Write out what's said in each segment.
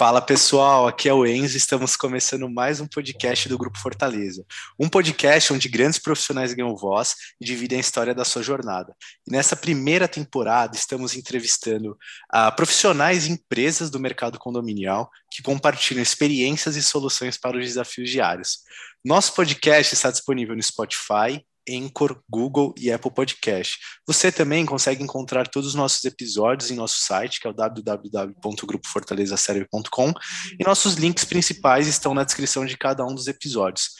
Fala pessoal, aqui é o Enzo, estamos começando mais um podcast do Grupo Fortaleza. Um podcast onde grandes profissionais ganham voz e dividem a história da sua jornada. E nessa primeira temporada estamos entrevistando uh, profissionais e empresas do mercado condominial que compartilham experiências e soluções para os desafios diários. Nosso podcast está disponível no Spotify, Anchor, Google e Apple Podcast. Você também consegue encontrar todos os nossos episódios em nosso site, que é o www.grupofortalezaserve.com, e nossos links principais estão na descrição de cada um dos episódios.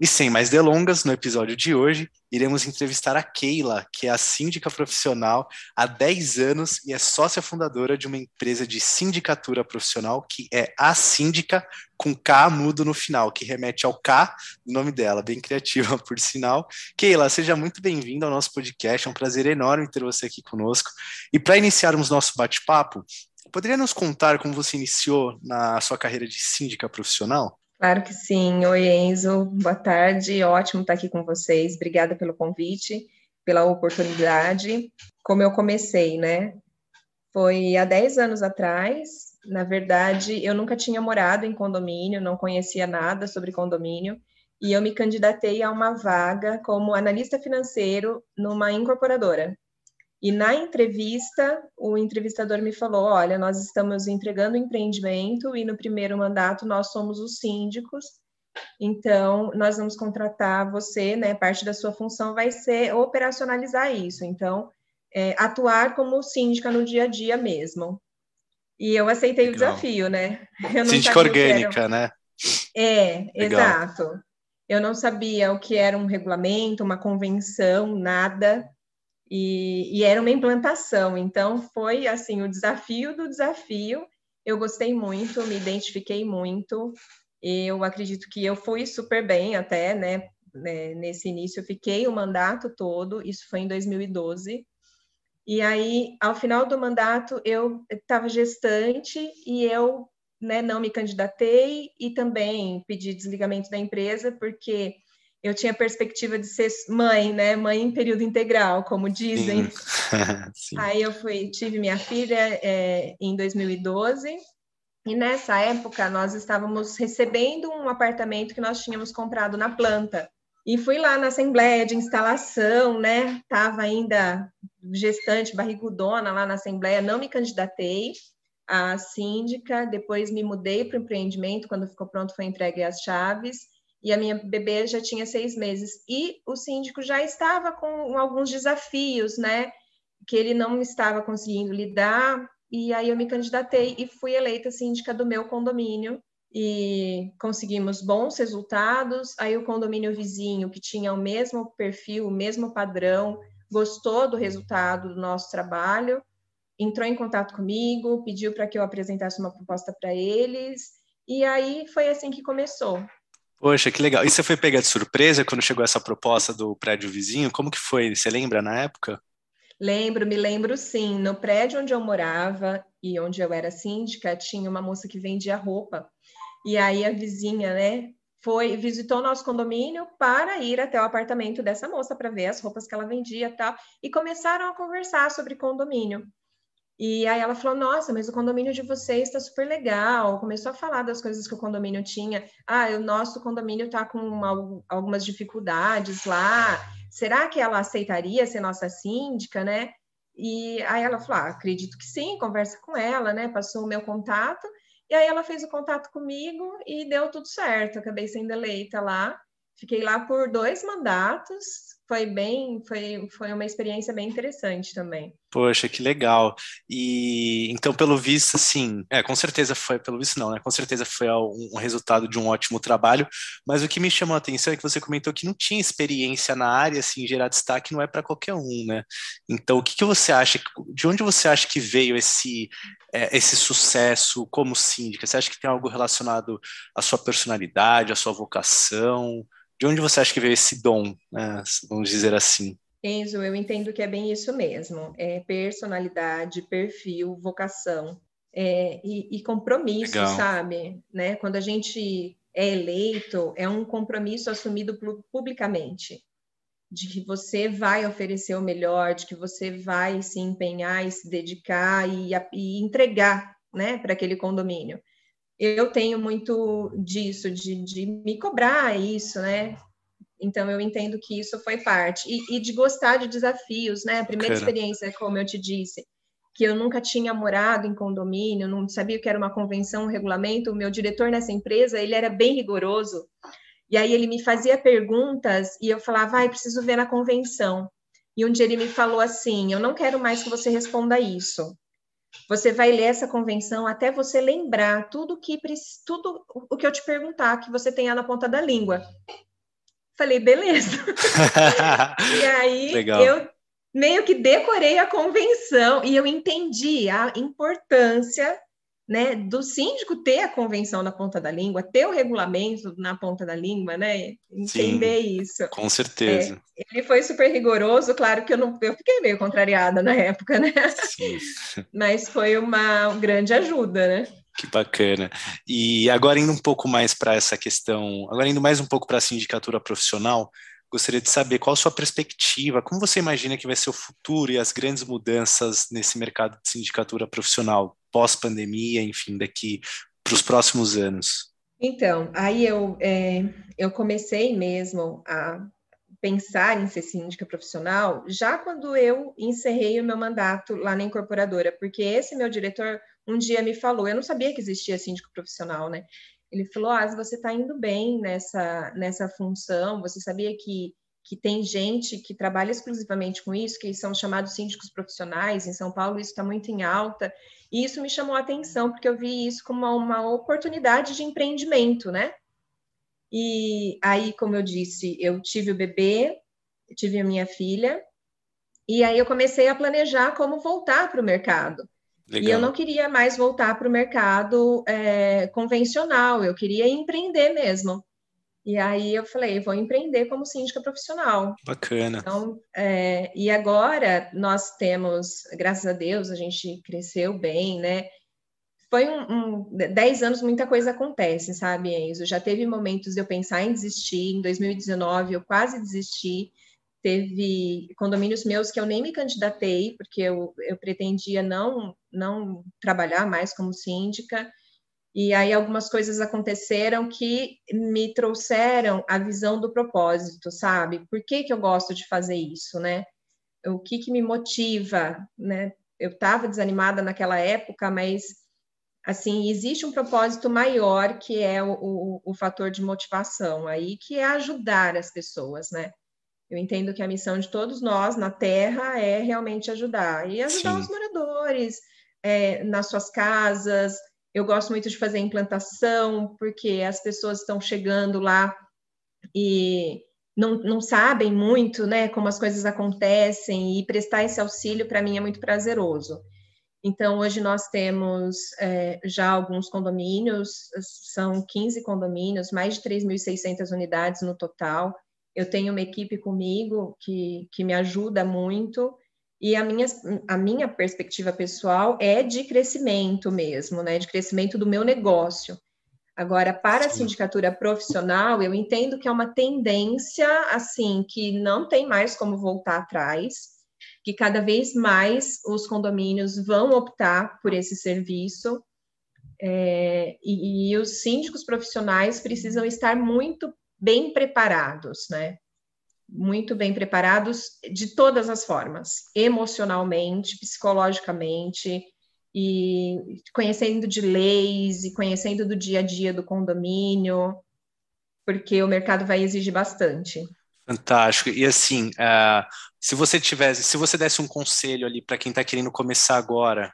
E sem mais delongas, no episódio de hoje, iremos entrevistar a Keila, que é a síndica profissional há 10 anos e é sócia fundadora de uma empresa de sindicatura profissional que é a Síndica com K mudo no final, que remete ao K do nome dela, bem criativa por sinal. Keila, seja muito bem-vinda ao nosso podcast, é um prazer enorme ter você aqui conosco. E para iniciarmos nosso bate-papo, poderia nos contar como você iniciou na sua carreira de síndica profissional? Claro que sim. Oi, Enzo. Boa tarde. Ótimo estar aqui com vocês. Obrigada pelo convite, pela oportunidade. Como eu comecei, né? Foi há 10 anos atrás. Na verdade, eu nunca tinha morado em condomínio, não conhecia nada sobre condomínio. E eu me candidatei a uma vaga como analista financeiro numa incorporadora. E na entrevista, o entrevistador me falou: olha, nós estamos entregando empreendimento e no primeiro mandato nós somos os síndicos, então nós vamos contratar você, né? Parte da sua função vai ser operacionalizar isso, então é, atuar como síndica no dia a dia mesmo. E eu aceitei Legal. o desafio, né? Síndica orgânica, né? É, Legal. exato. Eu não sabia o que era um regulamento, uma convenção, nada. E, e, era uma implantação, então foi assim o desafio do desafio. Eu gostei muito, me identifiquei muito. Eu acredito que eu fui super bem até, né? né nesse início, eu fiquei o mandato todo, isso foi em 2012. E aí, ao final do mandato, eu estava gestante e eu né, não me candidatei e também pedi desligamento da empresa, porque eu tinha perspectiva de ser mãe, né? Mãe em período integral, como dizem. Sim. Aí eu fui, tive minha filha é, em 2012 e nessa época nós estávamos recebendo um apartamento que nós tínhamos comprado na planta. E fui lá na assembleia de instalação, né? Tava ainda gestante, barrigudona lá na assembleia, não me candidatei à síndica, depois me mudei para o empreendimento, quando ficou pronto foi entregue as chaves e a minha bebê já tinha seis meses. E o síndico já estava com alguns desafios, né? Que ele não estava conseguindo lidar. E aí eu me candidatei e fui eleita síndica do meu condomínio. E conseguimos bons resultados. Aí o condomínio vizinho, que tinha o mesmo perfil, o mesmo padrão, gostou do resultado do nosso trabalho, entrou em contato comigo, pediu para que eu apresentasse uma proposta para eles. E aí foi assim que começou. Poxa, que legal. E você foi pegar de surpresa quando chegou essa proposta do prédio vizinho? Como que foi? Você lembra na época? Lembro, me lembro sim. No prédio onde eu morava e onde eu era síndica, tinha uma moça que vendia roupa. E aí a vizinha, né, foi visitou nosso condomínio para ir até o apartamento dessa moça para ver as roupas que ela vendia, tal, e começaram a conversar sobre condomínio. E aí ela falou: Nossa, mas o condomínio de vocês está super legal. Começou a falar das coisas que o condomínio tinha. Ah, o nosso condomínio está com uma, algumas dificuldades lá. Será que ela aceitaria ser nossa síndica, né? E aí ela falou: ah, acredito que sim, conversa com ela, né? Passou o meu contato. E aí ela fez o contato comigo e deu tudo certo. Acabei sendo eleita lá. Fiquei lá por dois mandatos, foi bem, foi, foi uma experiência bem interessante também. Poxa, que legal. E então, pelo visto, assim, é, com certeza foi, pelo visto não, né? Com certeza foi um, um resultado de um ótimo trabalho, mas o que me chamou a atenção é que você comentou que não tinha experiência na área, assim, gerar destaque não é para qualquer um, né? Então, o que, que você acha, de onde você acha que veio esse, é, esse sucesso como síndica? Você acha que tem algo relacionado à sua personalidade, à sua vocação? De onde você acha que veio esse dom, né, vamos dizer assim? Enzo, eu entendo que é bem isso mesmo. É personalidade, perfil, vocação é, e, e, compromisso, Legal. sabe? Né? Quando a gente é eleito, é um compromisso assumido publicamente, de que você vai oferecer o melhor, de que você vai se empenhar e se dedicar e, e entregar, né, para aquele condomínio. Eu tenho muito disso, de, de me cobrar isso, né? Então, eu entendo que isso foi parte. E, e de gostar de desafios, né? A primeira Bacana. experiência, como eu te disse, que eu nunca tinha morado em condomínio, não sabia o que era uma convenção, um regulamento. O meu diretor nessa empresa, ele era bem rigoroso. E aí ele me fazia perguntas e eu falava, vai, ah, preciso ver na convenção. E um dia ele me falou assim: Eu não quero mais que você responda isso. Você vai ler essa convenção até você lembrar tudo que tudo o que eu te perguntar que você tenha na ponta da língua. Falei, beleza. e aí Legal. eu meio que decorei a convenção e eu entendi a importância né, do síndico ter a convenção na ponta da língua, ter o regulamento na ponta da língua, né, entender Sim, isso. Com certeza. É, ele foi super rigoroso, claro que eu não, eu fiquei meio contrariada na época, né? Sim. Mas foi uma grande ajuda, né? Que bacana. E agora indo um pouco mais para essa questão, agora indo mais um pouco para a sindicatura profissional, gostaria de saber qual a sua perspectiva, como você imagina que vai ser o futuro e as grandes mudanças nesse mercado de sindicatura profissional pós-pandemia, enfim, daqui para os próximos anos? Então, aí eu, é, eu comecei mesmo a pensar em ser síndica profissional já quando eu encerrei o meu mandato lá na incorporadora, porque esse meu diretor um dia me falou, eu não sabia que existia síndico profissional, né? Ele falou: Ah, você está indo bem nessa, nessa função, você sabia que, que tem gente que trabalha exclusivamente com isso, que são chamados síndicos profissionais, em São Paulo isso está muito em alta, e isso me chamou a atenção, porque eu vi isso como uma, uma oportunidade de empreendimento, né? E aí, como eu disse, eu tive o bebê, tive a minha filha, e aí eu comecei a planejar como voltar para o mercado. Legal. E eu não queria mais voltar para o mercado é, convencional, eu queria empreender mesmo. E aí eu falei, vou empreender como síndica profissional. Bacana. Então, é, e agora nós temos, graças a Deus, a gente cresceu bem, né? Foi um, um dez anos, muita coisa acontece, sabe, Enzo? Já teve momentos de eu pensar em desistir. Em 2019, eu quase desisti teve condomínios meus que eu nem me candidatei, porque eu, eu pretendia não, não trabalhar mais como síndica, e aí algumas coisas aconteceram que me trouxeram a visão do propósito, sabe? Por que, que eu gosto de fazer isso, né? O que, que me motiva, né? Eu estava desanimada naquela época, mas assim existe um propósito maior que é o, o, o fator de motivação aí, que é ajudar as pessoas, né? Eu entendo que a missão de todos nós na Terra é realmente ajudar e ajudar Sim. os moradores é, nas suas casas. Eu gosto muito de fazer implantação, porque as pessoas estão chegando lá e não, não sabem muito né, como as coisas acontecem, e prestar esse auxílio para mim é muito prazeroso. Então, hoje nós temos é, já alguns condomínios, são 15 condomínios, mais de 3.600 unidades no total eu tenho uma equipe comigo que, que me ajuda muito, e a minha, a minha perspectiva pessoal é de crescimento mesmo, né? De crescimento do meu negócio. Agora, para a sindicatura profissional, eu entendo que é uma tendência, assim, que não tem mais como voltar atrás, que cada vez mais os condomínios vão optar por esse serviço, é, e, e os síndicos profissionais precisam estar muito bem preparados, né? Muito bem preparados de todas as formas, emocionalmente, psicologicamente, e conhecendo de leis e conhecendo do dia a dia do condomínio, porque o mercado vai exigir bastante. Fantástico. E assim, uh, se você tivesse, se você desse um conselho ali para quem está querendo começar agora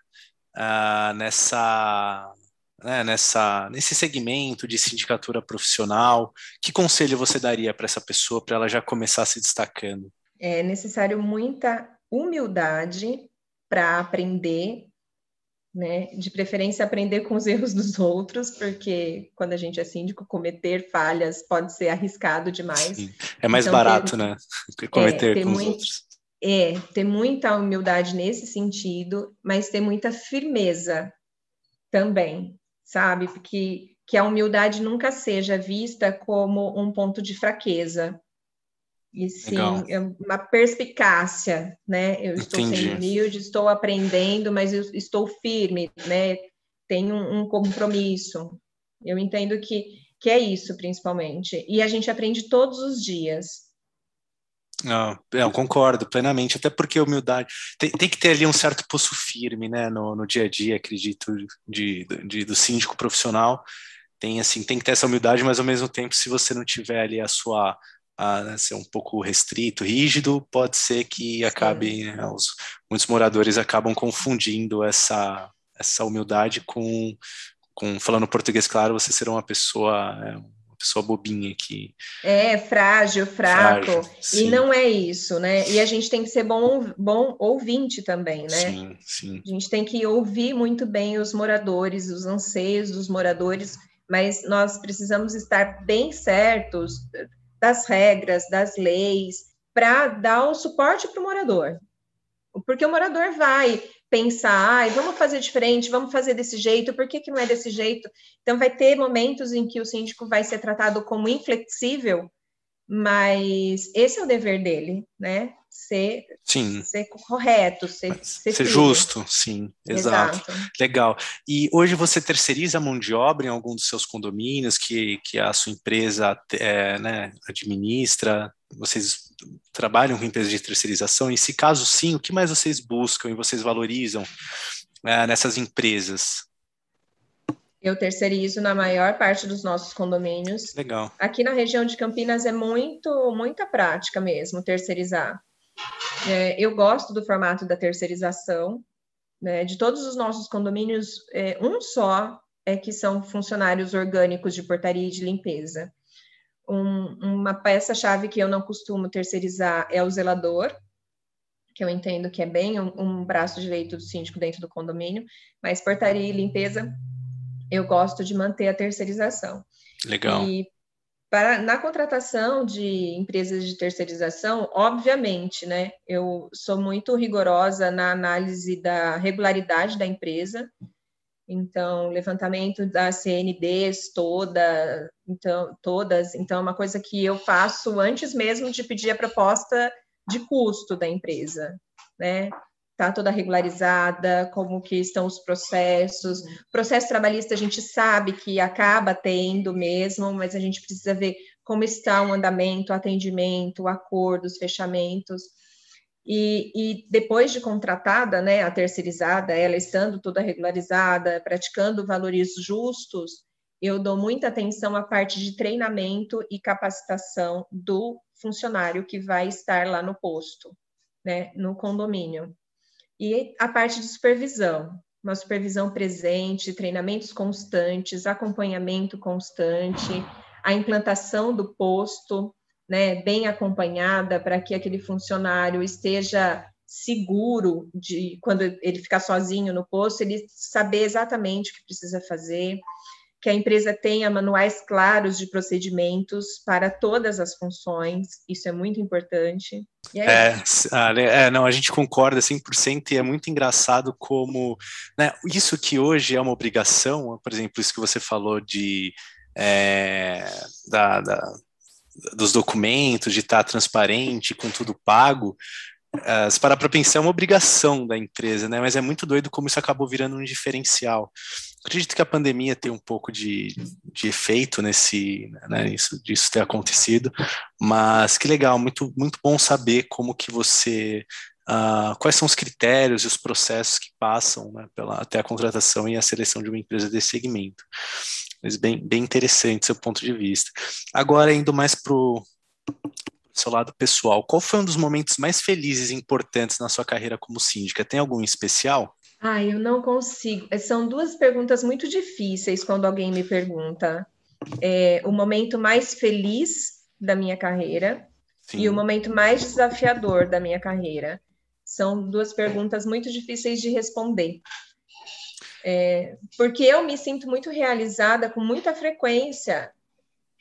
uh, nessa né, nessa, nesse segmento de sindicatura profissional? Que conselho você daria para essa pessoa para ela já começar se destacando? É necessário muita humildade para aprender, né? De preferência aprender com os erros dos outros, porque quando a gente é síndico, cometer falhas pode ser arriscado demais. Sim. É mais então, barato, ter, né? Cometer é, com muito, os outros. É, ter muita humildade nesse sentido, mas ter muita firmeza também, sabe? Que, que a humildade nunca seja vista como um ponto de fraqueza, e sim. É uma perspicácia, né? Eu estou Entendi. sendo humilde, estou aprendendo, mas eu estou firme, né? Tenho um, um compromisso. Eu entendo que, que é isso, principalmente. E a gente aprende todos os dias. Não, eu concordo plenamente, até porque humildade tem, tem, que ter ali um certo pulso firme, né, no, no dia a dia, acredito, de, de, do síndico profissional. Tem assim, tem que ter essa humildade, mas ao mesmo tempo, se você não tiver ali a sua a né, ser um pouco restrito, rígido, pode ser que acabe, né, os, muitos moradores acabam confundindo essa, essa humildade com, com, falando português claro, você ser uma pessoa, é, pessoa bobinha que... É, frágil, fraco, frágil, e não é isso, né? E a gente tem que ser bom, bom ouvinte também, né? Sim, sim. A gente tem que ouvir muito bem os moradores, os anseios dos moradores, mas nós precisamos estar bem certos das regras, das leis, para dar o suporte para o morador. Porque o morador vai pensar, ah, vamos fazer diferente, vamos fazer desse jeito, por que, que não é desse jeito? Então, vai ter momentos em que o síndico vai ser tratado como inflexível, mas esse é o dever dele, né? Ser, sim. ser correto, ser, ser, ser justo, sim, exato. exato. Legal. E hoje você terceiriza a mão de obra em algum dos seus condomínios que, que a sua empresa é, né, administra? Vocês trabalham com empresas de terceirização? E se caso sim, o que mais vocês buscam e vocês valorizam é, nessas empresas? Eu terceirizo na maior parte dos nossos condomínios. Legal. Aqui na região de Campinas é muito, muita prática mesmo terceirizar. É, eu gosto do formato da terceirização. Né? De todos os nossos condomínios, é, um só é que são funcionários orgânicos de portaria e de limpeza. Um, uma peça-chave que eu não costumo terceirizar é o zelador, que eu entendo que é bem um, um braço direito do síndico dentro do condomínio, mas portaria e limpeza eu gosto de manter a terceirização. Legal. E para, na contratação de empresas de terceirização, obviamente, né, eu sou muito rigorosa na análise da regularidade da empresa. Então, levantamento das CNDs toda, então, todas. Então, é uma coisa que eu faço antes mesmo de pedir a proposta de custo da empresa, né? Está toda regularizada, como que estão os processos. Processo trabalhista a gente sabe que acaba tendo mesmo, mas a gente precisa ver como está o andamento, o atendimento, acordos, fechamentos. E, e, depois de contratada, né, a terceirizada, ela estando toda regularizada, praticando valores justos, eu dou muita atenção à parte de treinamento e capacitação do funcionário que vai estar lá no posto, né, no condomínio. E a parte de supervisão, uma supervisão presente, treinamentos constantes, acompanhamento constante, a implantação do posto, né, bem acompanhada para que aquele funcionário esteja seguro de quando ele ficar sozinho no posto, ele saber exatamente o que precisa fazer que a empresa tenha manuais claros de procedimentos para todas as funções, isso é muito importante. É, é, ah, é, não, a gente concorda 100% e é muito engraçado como né, isso que hoje é uma obrigação, por exemplo, isso que você falou de é, da, da, dos documentos, de estar transparente, com tudo pago, Uh, se parar para pensar, é uma obrigação da empresa, né? Mas é muito doido como isso acabou virando um diferencial. Acredito que a pandemia tem um pouco de, de efeito nesse, né, isso, disso ter acontecido, mas que legal, muito, muito bom saber como que você, uh, quais são os critérios e os processos que passam né, pela, até a contratação e a seleção de uma empresa desse segmento. Mas bem, bem interessante seu ponto de vista. Agora, indo mais para o seu lado pessoal, qual foi um dos momentos mais felizes e importantes na sua carreira como síndica? Tem algum especial? Ah, eu não consigo. É, são duas perguntas muito difíceis quando alguém me pergunta. É, o momento mais feliz da minha carreira Sim. e o momento mais desafiador da minha carreira. São duas perguntas muito difíceis de responder. É, porque eu me sinto muito realizada com muita frequência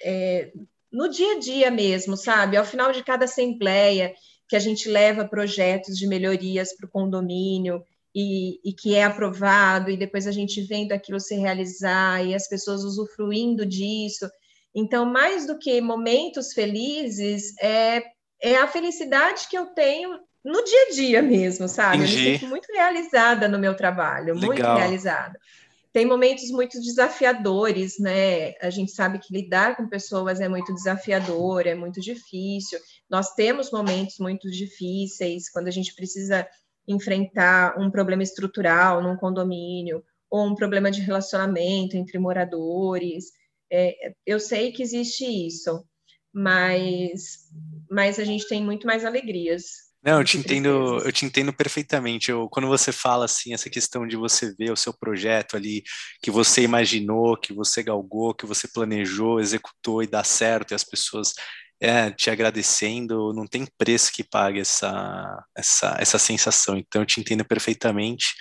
é, no dia a dia mesmo, sabe? Ao final de cada assembleia, que a gente leva projetos de melhorias para o condomínio e, e, que é aprovado, e depois a gente vendo aquilo se realizar e as pessoas usufruindo disso. Então, mais do que momentos felizes, é, é a felicidade que eu tenho no dia a dia mesmo, sabe? Entendi. Eu me sinto muito realizada no meu trabalho, Legal. muito realizada. Tem momentos muito desafiadores, né? A gente sabe que lidar com pessoas é muito desafiador, é muito difícil. Nós temos momentos muito difíceis quando a gente precisa enfrentar um problema estrutural num condomínio ou um problema de relacionamento entre moradores. É, eu sei que existe isso, mas, mas a gente tem muito mais alegrias não, eu te entendo, eu te entendo perfeitamente. Eu, quando você fala assim, essa questão de você ver o seu projeto ali, que você imaginou, que você galgou, que você planejou, executou e dá certo, e as pessoas é, te agradecendo, não tem preço que pague essa, essa, essa sensação. Então, eu te entendo perfeitamente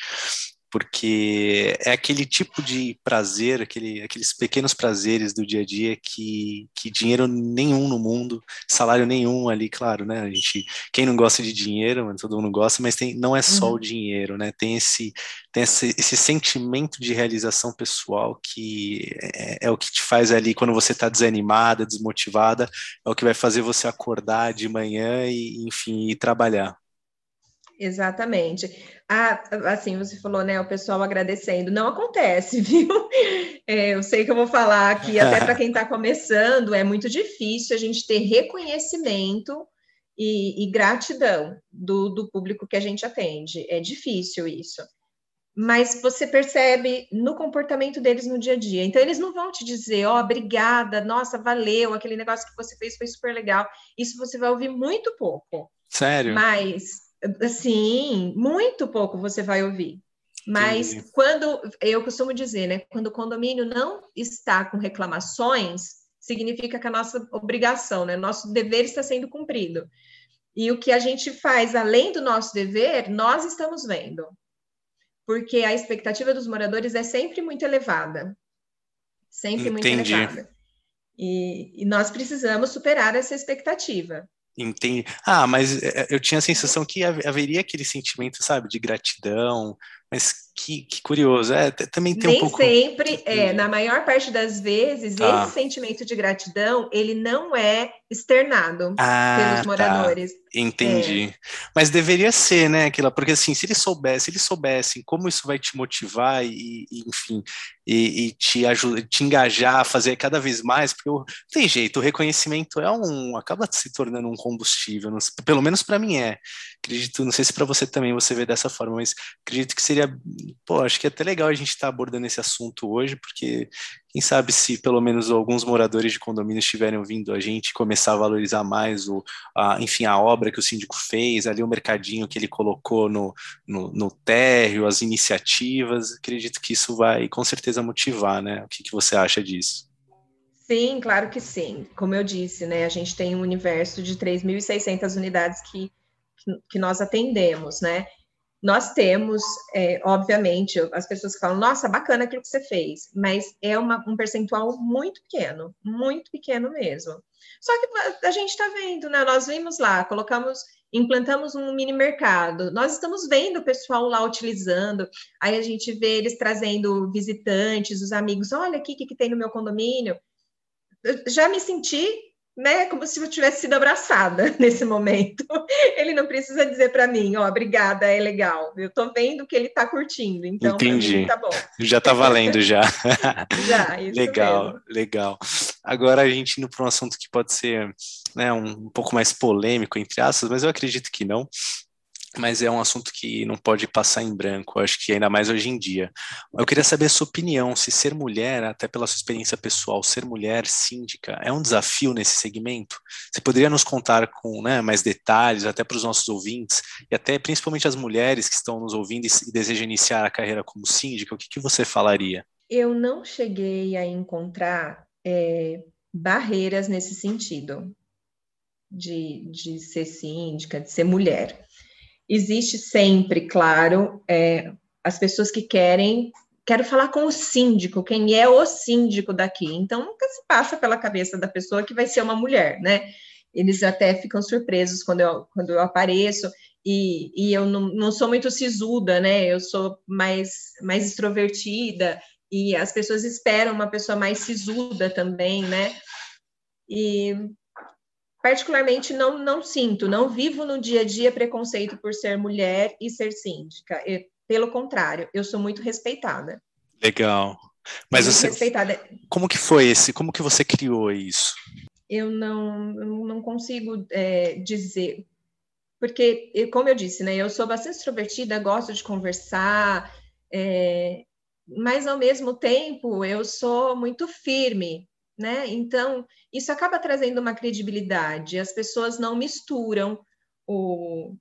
porque é aquele tipo de prazer, aquele, aqueles pequenos prazeres do dia a dia que, que dinheiro nenhum no mundo, salário nenhum ali, claro, né? A gente, quem não gosta de dinheiro, todo mundo gosta, mas tem, não é só uhum. o dinheiro, né? Tem esse, tem esse, esse sentimento de realização pessoal que é, é o que te faz ali quando você está desanimada, desmotivada, é o que vai fazer você acordar de manhã e, enfim, ir trabalhar. Exatamente. Ah, assim, você falou, né, o pessoal agradecendo. Não acontece, viu? É, eu sei que eu vou falar aqui, até para quem está começando, é muito difícil a gente ter reconhecimento e, e gratidão do, do público que a gente atende. É difícil isso. Mas você percebe no comportamento deles no dia a dia. Então, eles não vão te dizer, ó, oh, obrigada, nossa, valeu, aquele negócio que você fez foi super legal. Isso você vai ouvir muito pouco. Sério? Mas Sim, muito pouco você vai ouvir. Mas quando, eu costumo dizer, né, quando o condomínio não está com reclamações, significa que a nossa obrigação, né, nosso dever está sendo cumprido. E o que a gente faz além do nosso dever, nós estamos vendo. Porque a expectativa dos moradores é sempre muito elevada. Sempre Entendi. muito elevada. E, e nós precisamos superar essa expectativa. Entendi. Ah, mas eh, eu tinha a sensação que haveria aquele sentimento, sabe, de gratidão, mas que, que curioso. É, também tem Nem um pouco. sempre, é, na maior parte das vezes, ah. esse sentimento de gratidão, ele não é externado ah, pelos tá. moradores. Tá. Entendi. É. Mas deveria ser, né, aquilo, porque assim, se eles soubessem, se eles soubessem como isso vai te motivar e, e enfim, e, e, te ajudar, te engajar a fazer cada vez mais, porque o, tem jeito, o reconhecimento é um, acaba se tornando um combustível, não, pelo menos para mim é. Acredito, não sei se para você também você vê dessa forma, mas acredito que seria pô, acho que é até legal a gente estar tá abordando esse assunto hoje, porque quem sabe se pelo menos alguns moradores de condomínio estiverem ouvindo a gente começar a valorizar mais o, a, enfim, a obra que o síndico fez, ali o mercadinho que ele colocou no, no, no térreo, as iniciativas, acredito que isso vai com certeza motivar, né? O que, que você acha disso? Sim, claro que sim. Como eu disse, né, a gente tem um universo de 3.600 unidades que, que nós atendemos, né? Nós temos, é, obviamente, as pessoas que falam, nossa, bacana aquilo que você fez, mas é uma, um percentual muito pequeno, muito pequeno mesmo. Só que a gente está vendo, né? Nós vimos lá, colocamos, implantamos um mini mercado, nós estamos vendo o pessoal lá utilizando, aí a gente vê eles trazendo visitantes, os amigos, olha aqui o que, que tem no meu condomínio. Eu já me senti né, como se eu tivesse sido abraçada nesse momento. Ele não precisa dizer para mim, ó, oh, obrigada, é legal. Eu tô vendo que ele tá curtindo, então Entendi. Mim, tá bom. Já tá valendo já. já, isso Legal, mesmo. legal. Agora a gente indo para um assunto que pode ser, né, um, um pouco mais polêmico entre aspas, mas eu acredito que não mas é um assunto que não pode passar em branco, acho que ainda mais hoje em dia. Eu queria saber a sua opinião, se ser mulher, até pela sua experiência pessoal, ser mulher síndica é um desafio nesse segmento? Você poderia nos contar com né, mais detalhes, até para os nossos ouvintes, e até principalmente as mulheres que estão nos ouvindo e, desejam iniciar a carreira como síndica, o que, que você falaria? Eu não cheguei a encontrar é, barreiras nesse sentido, de, de ser síndica, de ser mulher existe sempre, claro, é, as pessoas que querem, quero falar com o síndico, quem é o síndico daqui. Então, nunca se passa pela cabeça da pessoa que vai ser uma mulher, né? Eles até ficam surpresos quando eu, quando eu apareço. E, e eu não, não sou muito sisuda, né? Eu sou mais, mais extrovertida e as pessoas esperam uma pessoa mais sisuda também, né? E particularmente não, não sinto, não vivo no dia a dia preconceito por ser mulher e ser síndica. Eu, pelo contrário, eu sou muito respeitada. Legal. Mas você, respeitada. como que foi esse? Como que você criou isso? Eu não, não consigo é, dizer, porque, como eu disse, né, eu sou bastante extrovertida, gosto de conversar, é, mas ao mesmo tempo eu sou muito firme, né? Então, isso acaba trazendo uma credibilidade. As pessoas não misturam o,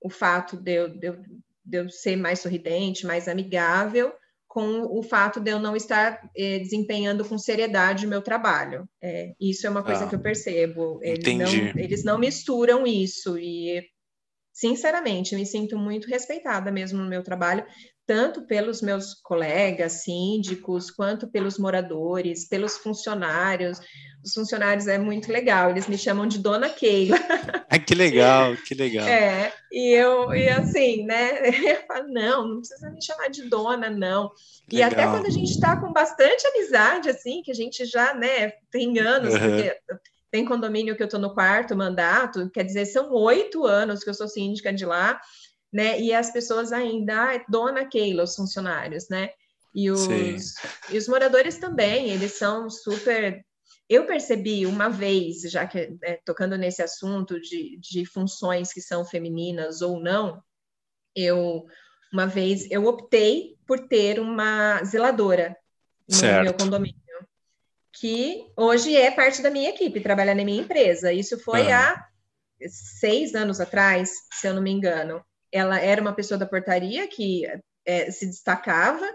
o fato de eu, de, eu, de eu ser mais sorridente, mais amigável, com o fato de eu não estar eh, desempenhando com seriedade o meu trabalho. É, isso é uma coisa ah, que eu percebo. Eles não, eles não misturam isso e, sinceramente, me sinto muito respeitada mesmo no meu trabalho, tanto pelos meus colegas síndicos, quanto pelos moradores, pelos funcionários. Os funcionários é muito legal, eles me chamam de Dona Keila. Ah, que legal, que legal. É, e eu, e assim, né, eu falo, não, não precisa me chamar de dona, não. E até quando a gente está com bastante amizade, assim, que a gente já, né, tem anos, uhum. porque tem condomínio que eu estou no quarto mandato, quer dizer, são oito anos que eu sou síndica de lá, né? E as pessoas ainda, ah, dona Keila, os funcionários, né? E os, e os moradores também, eles são super. Eu percebi uma vez, já que é, tocando nesse assunto de, de funções que são femininas ou não, eu uma vez eu optei por ter uma zeladora no certo. meu condomínio, que hoje é parte da minha equipe, trabalha na minha empresa. Isso foi uhum. há seis anos atrás, se eu não me engano ela era uma pessoa da portaria que é, se destacava,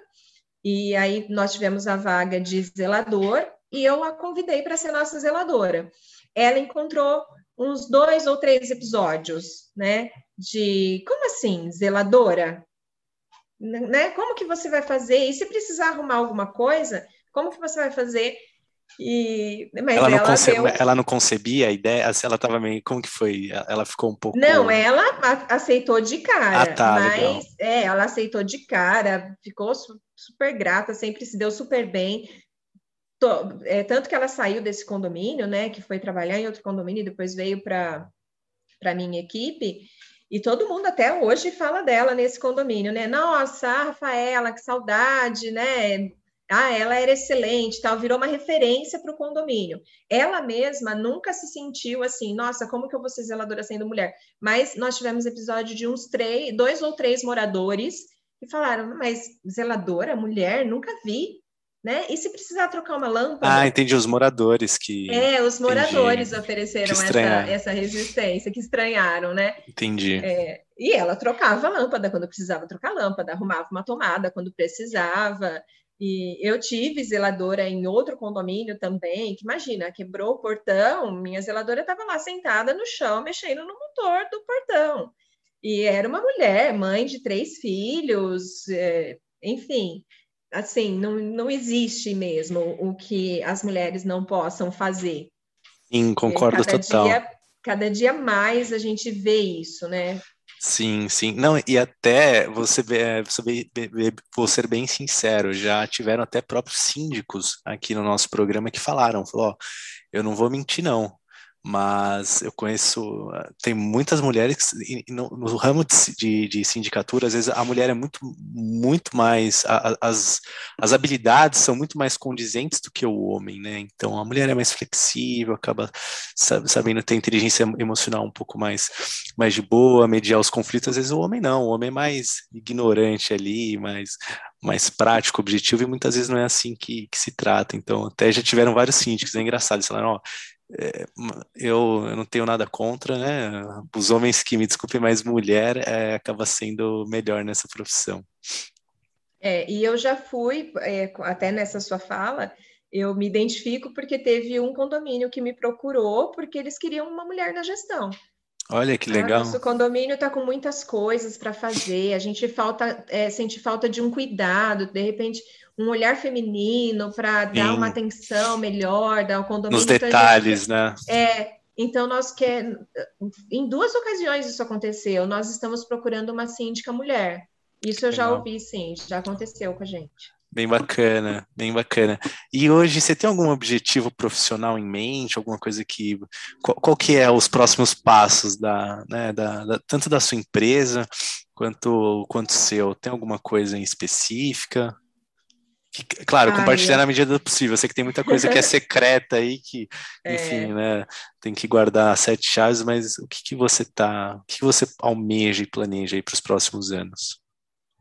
e aí nós tivemos a vaga de zelador, e eu a convidei para ser nossa zeladora. Ela encontrou uns dois ou três episódios, né? De como assim, zeladora? Né? Como que você vai fazer? E se precisar arrumar alguma coisa, como que você vai fazer? E, mas ela, não ela, deu... ela não concebia a ideia, ela estava meio. Como que foi? Ela ficou um pouco. Não, ela aceitou de cara. Ah, tá, mas legal. é, ela aceitou de cara, ficou super grata, sempre se deu super bem. É, tanto que ela saiu desse condomínio, né? Que foi trabalhar em outro condomínio e depois veio para a minha equipe. E todo mundo até hoje fala dela nesse condomínio, né? Nossa, a Rafaela, que saudade, né? Ah, ela era excelente, tal, virou uma referência para o condomínio. Ela mesma nunca se sentiu assim, nossa, como que eu vou ser zeladora sendo mulher? Mas nós tivemos episódio de uns três, dois ou três moradores que falaram, mas zeladora, mulher, nunca vi. Né? E se precisar trocar uma lâmpada? Ah, entendi, os moradores que. É, os moradores entendi. ofereceram essa, essa resistência, que estranharam, né? Entendi. É, e ela trocava a lâmpada quando precisava trocar a lâmpada, arrumava uma tomada quando precisava. E eu tive zeladora em outro condomínio também, que imagina, quebrou o portão, minha zeladora estava lá sentada no chão, mexendo no motor do portão. E era uma mulher, mãe de três filhos, é, enfim, assim, não, não existe mesmo o que as mulheres não possam fazer. Sim, concordo cada total. Dia, cada dia mais a gente vê isso, né? Sim, sim. Não, e até você, é, você vou ser bem sincero, já tiveram até próprios síndicos aqui no nosso programa que falaram, falou, ó, eu não vou mentir não, mas eu conheço, tem muitas mulheres no, no ramo de, de, sindicatura, às vezes a mulher é muito, muito mais, a, as, as habilidades são muito mais condizentes do que o homem, né? Então a mulher é mais flexível, acaba sabendo ter inteligência emocional um pouco mais, mais de boa, mediar os conflitos, às vezes o homem não, o homem é mais ignorante ali, mais, mais prático, objetivo, e muitas vezes não é assim que, que se trata. Então, até já tiveram vários síndicos, é engraçado, eles falaram, ó, é, eu, eu, não tenho nada contra, né? Os homens que me desculpem, mas mulher é, acaba sendo melhor nessa profissão. É, e eu já fui, é, até nessa sua fala, eu me identifico porque teve um condomínio que me procurou porque eles queriam uma mulher na gestão. Olha que legal. nosso condomínio está com muitas coisas para fazer, a gente falta, é, sente falta de um cuidado, de repente um olhar feminino para dar uma atenção melhor, dar um condomínio. Nos detalhes, gente, né? É, então nós quer, em duas ocasiões isso aconteceu. Nós estamos procurando uma síndica mulher. Isso eu Legal. já ouvi, sim, já aconteceu com a gente. Bem bacana, bem bacana. E hoje você tem algum objetivo profissional em mente, alguma coisa que qual, qual que é os próximos passos da, né, da, da, tanto da sua empresa quanto quanto seu? Tem alguma coisa em específica? Claro, ah, compartilhar na medida do possível. Eu sei que tem muita coisa que é secreta aí, que, é. enfim, né, tem que guardar sete chaves, mas o que, que você tá, o que, que você almeja e planeja aí para os próximos anos?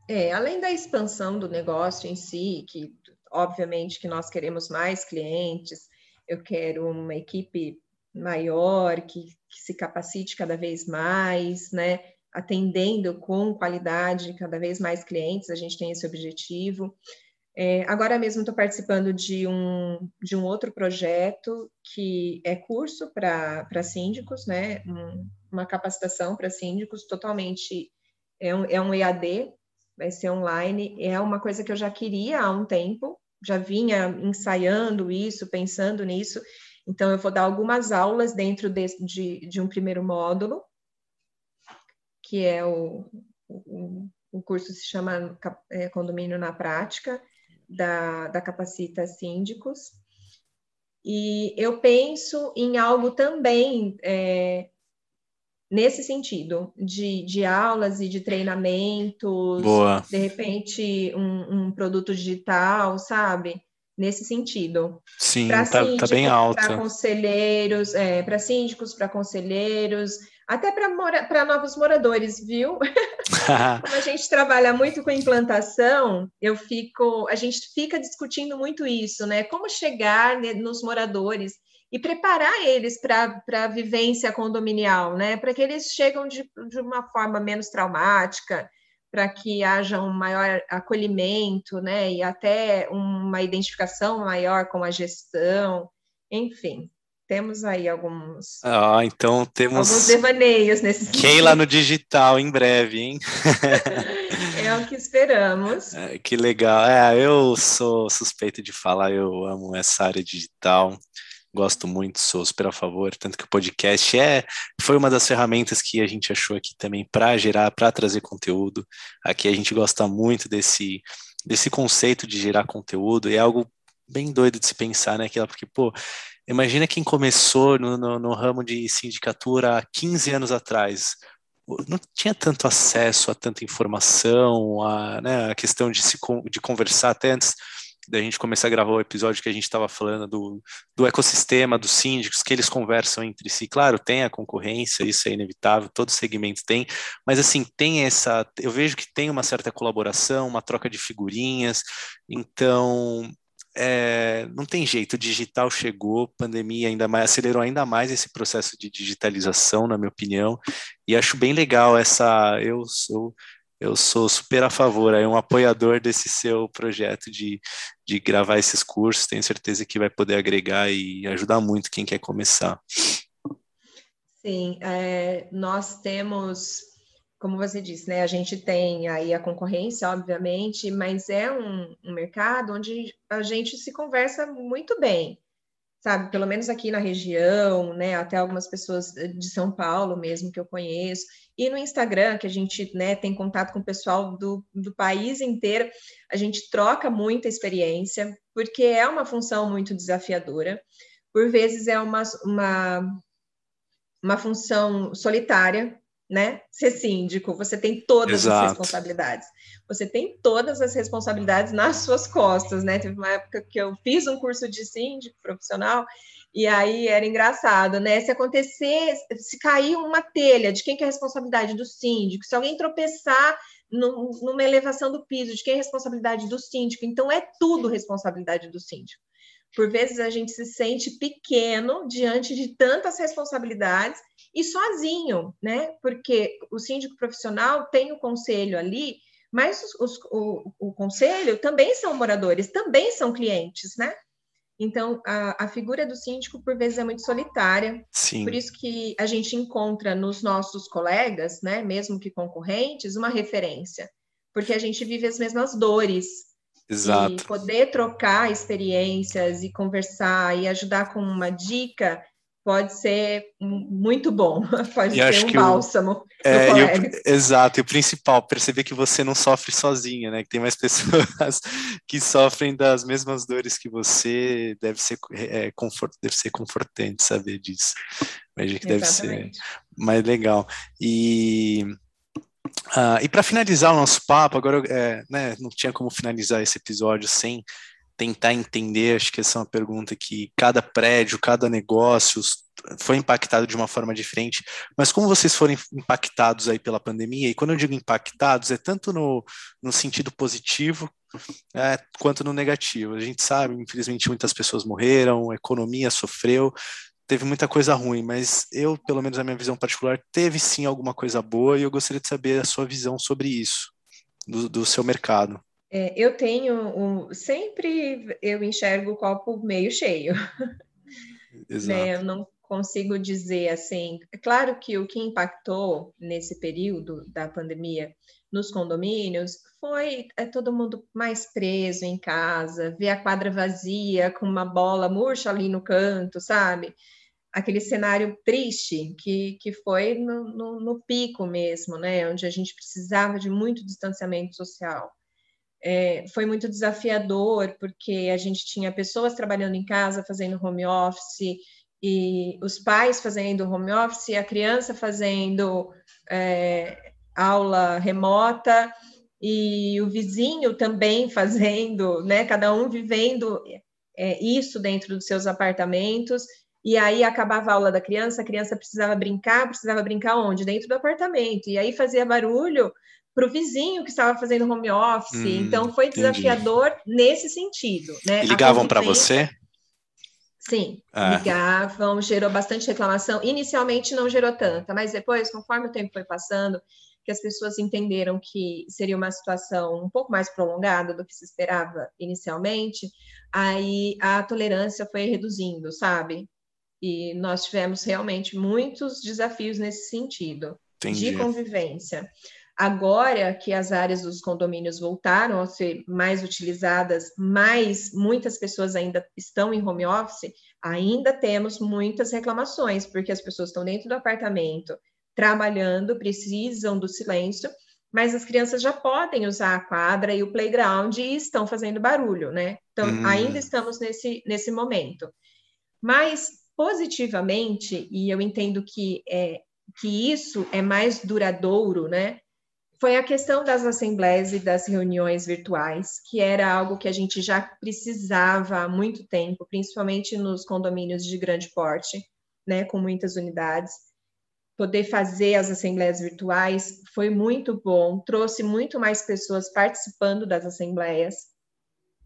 É, além da expansão do negócio em si, que obviamente que nós queremos mais clientes, eu quero uma equipe maior, que, que se capacite cada vez mais, né? Atendendo com qualidade cada vez mais clientes, a gente tem esse objetivo. É, agora mesmo estou participando de um, de um outro projeto que é curso para síndicos, né? Um, uma capacitação para síndicos totalmente é um, é um EAD, vai ser online. É uma coisa que eu já queria há um tempo, já vinha ensaiando isso, pensando nisso. Então, eu vou dar algumas aulas dentro de, de, de um primeiro módulo, que é o, o, o curso se chama é, Condomínio na Prática da, da Capacita Síndicos. E eu penso em algo também é, nesse sentido, de, de aulas e de treinamentos, Boa. de repente um, um produto digital, sabe? Nesse sentido. Sim, tá, tá bem alto. Para conselheiros, é, para síndicos, para conselheiros, até para novos moradores, viu? Como a gente trabalha muito com implantação, eu fico, a gente fica discutindo muito isso, né? Como chegar nos moradores e preparar eles para a vivência condominial, né? Para que eles chegam de, de uma forma menos traumática, para que haja um maior acolhimento, né? E até uma identificação maior com a gestão, enfim. Temos aí alguns. Ah, então temos. Alguns devaneios nesse Keila no digital em breve, hein? é o que esperamos. É, que legal. É, eu sou suspeito de falar, eu amo essa área digital. Gosto muito, sou super a favor, tanto que o podcast é foi uma das ferramentas que a gente achou aqui também para gerar, para trazer conteúdo. Aqui a gente gosta muito desse desse conceito de gerar conteúdo, e é algo bem doido de se pensar, né? Porque, pô, Imagina quem começou no, no, no, ramo de sindicatura há 15 anos atrás. Não tinha tanto acesso a tanta informação, a, né, a questão de, se, de conversar até antes da gente começar a gravar o episódio que a gente estava falando do, do ecossistema, dos síndicos, que eles conversam entre si. Claro, tem a concorrência, isso é inevitável, todo segmento tem, mas assim, tem essa. Eu vejo que tem uma certa colaboração, uma troca de figurinhas, então é, não tem jeito, o digital chegou, pandemia ainda mais acelerou ainda mais esse processo de digitalização, na minha opinião, e acho bem legal essa. Eu sou eu sou super a favor, é um apoiador desse seu projeto de, de gravar esses cursos. Tenho certeza que vai poder agregar e ajudar muito quem quer começar. Sim, é, nós temos como você disse, né, a gente tem aí a concorrência, obviamente, mas é um, um, mercado onde a gente se conversa muito bem, sabe? Pelo menos aqui na região, né, até algumas pessoas de São Paulo mesmo que eu conheço, e no Instagram, que a gente né, tem contato com o pessoal do, do país inteiro, a gente troca muita experiência, porque é uma função muito desafiadora, por vezes é uma, uma, uma função solitária, né? Ser síndico, você tem todas Exato. as responsabilidades. Você tem todas as responsabilidades nas suas costas, né? Teve uma época que eu fiz um curso de síndico profissional e aí era engraçado, né? Se acontecer, se cair uma telha, de quem que é a responsabilidade do síndico? Se alguém tropeçar no, numa elevação do piso, de quem é a responsabilidade do síndico? Então é tudo responsabilidade do síndico. Por vezes a gente se sente pequeno diante de tantas responsabilidades e sozinho, né? Porque o síndico profissional tem o conselho ali, mas os, os, o, o conselho também são moradores, também são clientes, né? Então, a, a, figura do síndico, por vezes, é muito solitária. Sim. Por isso que a gente encontra nos nossos colegas, né, mesmo que concorrentes, uma referência. Porque a gente vive as mesmas dores. Exato. E poder trocar experiências e conversar e ajudar com uma dica pode ser muito bom, pode ser um bálsamo. O, é, o, exato, e o principal, perceber que você não sofre sozinha, né? Que tem mais pessoas que sofrem das mesmas dores que você, deve ser, é, confort, deve ser confortante saber disso. Imagina que Exatamente. deve ser mais legal. E Uh, e para finalizar o nosso papo, agora é, né, não tinha como finalizar esse episódio sem tentar entender, acho que essa é uma pergunta que cada prédio, cada negócio foi impactado de uma forma diferente, mas como vocês foram impactados aí pela pandemia, e quando eu digo impactados, é tanto no, no sentido positivo é, quanto no negativo. A gente sabe, infelizmente, muitas pessoas morreram, a economia sofreu, teve muita coisa ruim, mas eu, pelo menos a minha visão particular, teve sim alguma coisa boa e eu gostaria de saber a sua visão sobre isso, do, do seu mercado. É, eu tenho um, sempre eu enxergo o copo meio cheio. Exato. Né? Eu não consigo dizer assim. É claro que o que impactou nesse período da pandemia nos condomínios foi é, todo mundo mais preso em casa, ver a quadra vazia com uma bola murcha ali no canto, sabe? Aquele cenário triste que, que foi no, no, no pico mesmo, né? Onde a gente precisava de muito distanciamento social. É, foi muito desafiador, porque a gente tinha pessoas trabalhando em casa, fazendo home office, e os pais fazendo home office, a criança fazendo é, aula remota e o vizinho também fazendo, né? Cada um vivendo é, isso dentro dos seus apartamentos. E aí acabava a aula da criança, a criança precisava brincar, precisava brincar onde? Dentro do apartamento. E aí fazia barulho para o vizinho que estava fazendo home office. Hum, então foi desafiador entendi. nesse sentido. Né? E ligavam para você? Sim, ah. ligavam, gerou bastante reclamação. Inicialmente não gerou tanta, mas depois, conforme o tempo foi passando, que as pessoas entenderam que seria uma situação um pouco mais prolongada do que se esperava inicialmente, aí a tolerância foi reduzindo, sabe? E nós tivemos realmente muitos desafios nesse sentido Entendi. de convivência. Agora que as áreas dos condomínios voltaram a ser mais utilizadas, mas muitas pessoas ainda estão em home office, ainda temos muitas reclamações, porque as pessoas estão dentro do apartamento, trabalhando, precisam do silêncio, mas as crianças já podem usar a quadra e o playground e estão fazendo barulho, né? Então, hum. ainda estamos nesse, nesse momento. Mas, positivamente, e eu entendo que, é, que isso é mais duradouro, né? Foi a questão das assembleias e das reuniões virtuais, que era algo que a gente já precisava há muito tempo, principalmente nos condomínios de grande porte, né, com muitas unidades. Poder fazer as assembleias virtuais foi muito bom, trouxe muito mais pessoas participando das assembleias.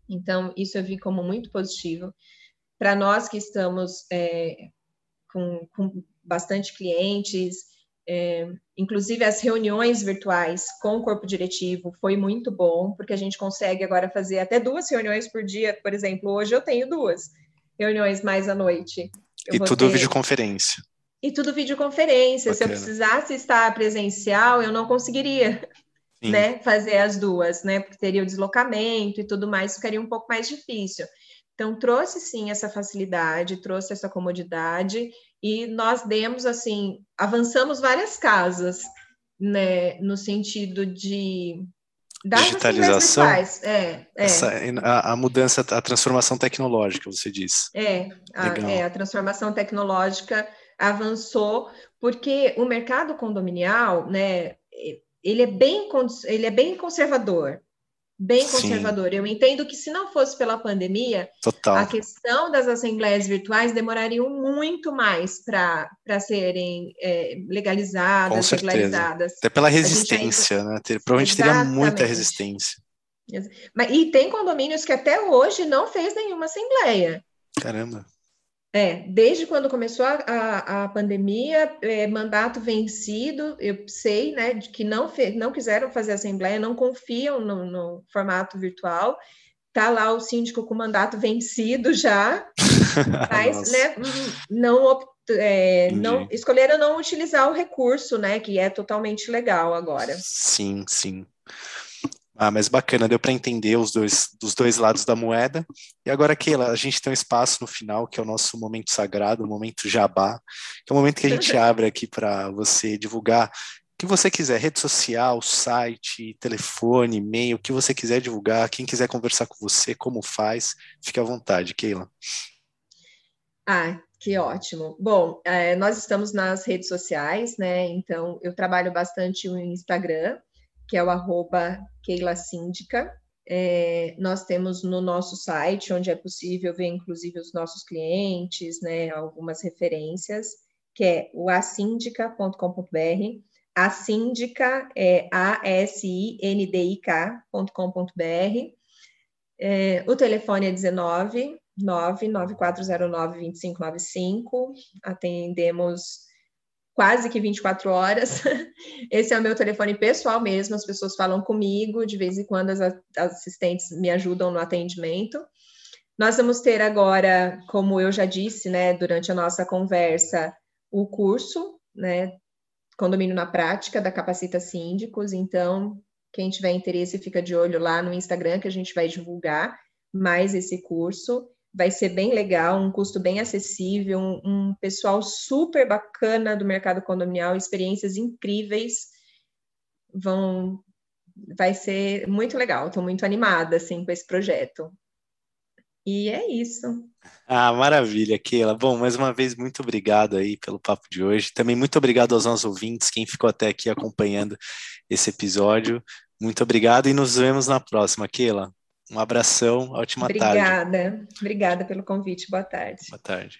Então, isso eu vi como muito positivo. Para nós que estamos é, com, com bastante clientes, é, inclusive as reuniões virtuais com o corpo diretivo foi muito bom, porque a gente consegue agora fazer até duas reuniões por dia, por exemplo, hoje eu tenho duas reuniões mais à noite. Eu e tudo ter... videoconferência. E tudo videoconferência. Bacana. Se eu precisasse estar presencial, eu não conseguiria né, fazer as duas, né? Porque teria o deslocamento e tudo mais, ficaria um pouco mais difícil. Então, trouxe sim essa facilidade, trouxe essa comodidade e nós demos assim, avançamos várias casas, né, no sentido de digitalização, é, é. Essa, a, a, mudança, a transformação tecnológica, você disse. É a, é, a transformação tecnológica avançou porque o mercado condominial, né, ele é bem, ele é bem conservador, bem conservador. Sim. Eu entendo que se não fosse pela pandemia, Total. a questão das assembleias virtuais demorariam muito mais para serem é, legalizadas, regularizadas. Até pela resistência, ainda... né? Ter, provavelmente Exatamente. teria muita resistência. Mas, e tem condomínios que até hoje não fez nenhuma assembleia. Caramba. É, desde quando começou a, a, a pandemia, é, mandato vencido, eu sei, né, de que não, fe, não quiseram fazer assembleia, não confiam no, no formato virtual. Tá lá o síndico com mandato vencido já, mas né, não, é, não escolheram não utilizar o recurso, né, que é totalmente legal agora. Sim, sim. Ah, mas bacana, deu para entender os dois, dos dois lados da moeda. E agora, Keila, a gente tem um espaço no final, que é o nosso momento sagrado, o momento jabá, que é o momento que a gente abre aqui para você divulgar o que você quiser, rede social, site, telefone, e-mail, o que você quiser divulgar, quem quiser conversar com você, como faz, fique à vontade, Keila. Ah, Que ótimo. Bom, é, nós estamos nas redes sociais, né? Então, eu trabalho bastante no Instagram, que é o arroba Keila Síndica. É, nós temos no nosso site, onde é possível ver, inclusive, os nossos clientes, né? Algumas referências, que é o asindica.com.br. A síndica é A-S-I-N-D-I-K.com.br. É, o telefone é 19 99409-2595. Atendemos quase que 24 horas. Esse é o meu telefone pessoal mesmo, as pessoas falam comigo, de vez em quando as assistentes me ajudam no atendimento. Nós vamos ter agora, como eu já disse, né, durante a nossa conversa, o curso, né, Condomínio na Prática, da Capacita Síndicos. Então, quem tiver interesse, fica de olho lá no Instagram, que a gente vai divulgar mais esse curso vai ser bem legal, um custo bem acessível, um, um pessoal super bacana do mercado condominial, experiências incríveis. Vão, vai ser muito legal. Estou muito animada assim com esse projeto. E é isso. Ah, maravilha, Keila. Bom, mais uma vez, muito obrigado aí pelo papo de hoje. Também muito obrigado aos nossos ouvintes, quem ficou até aqui acompanhando esse episódio. Muito obrigado e nos vemos na próxima, Keila. Um abração, ótima Obrigada. tarde. Obrigada. Obrigada pelo convite. Boa tarde. Boa tarde.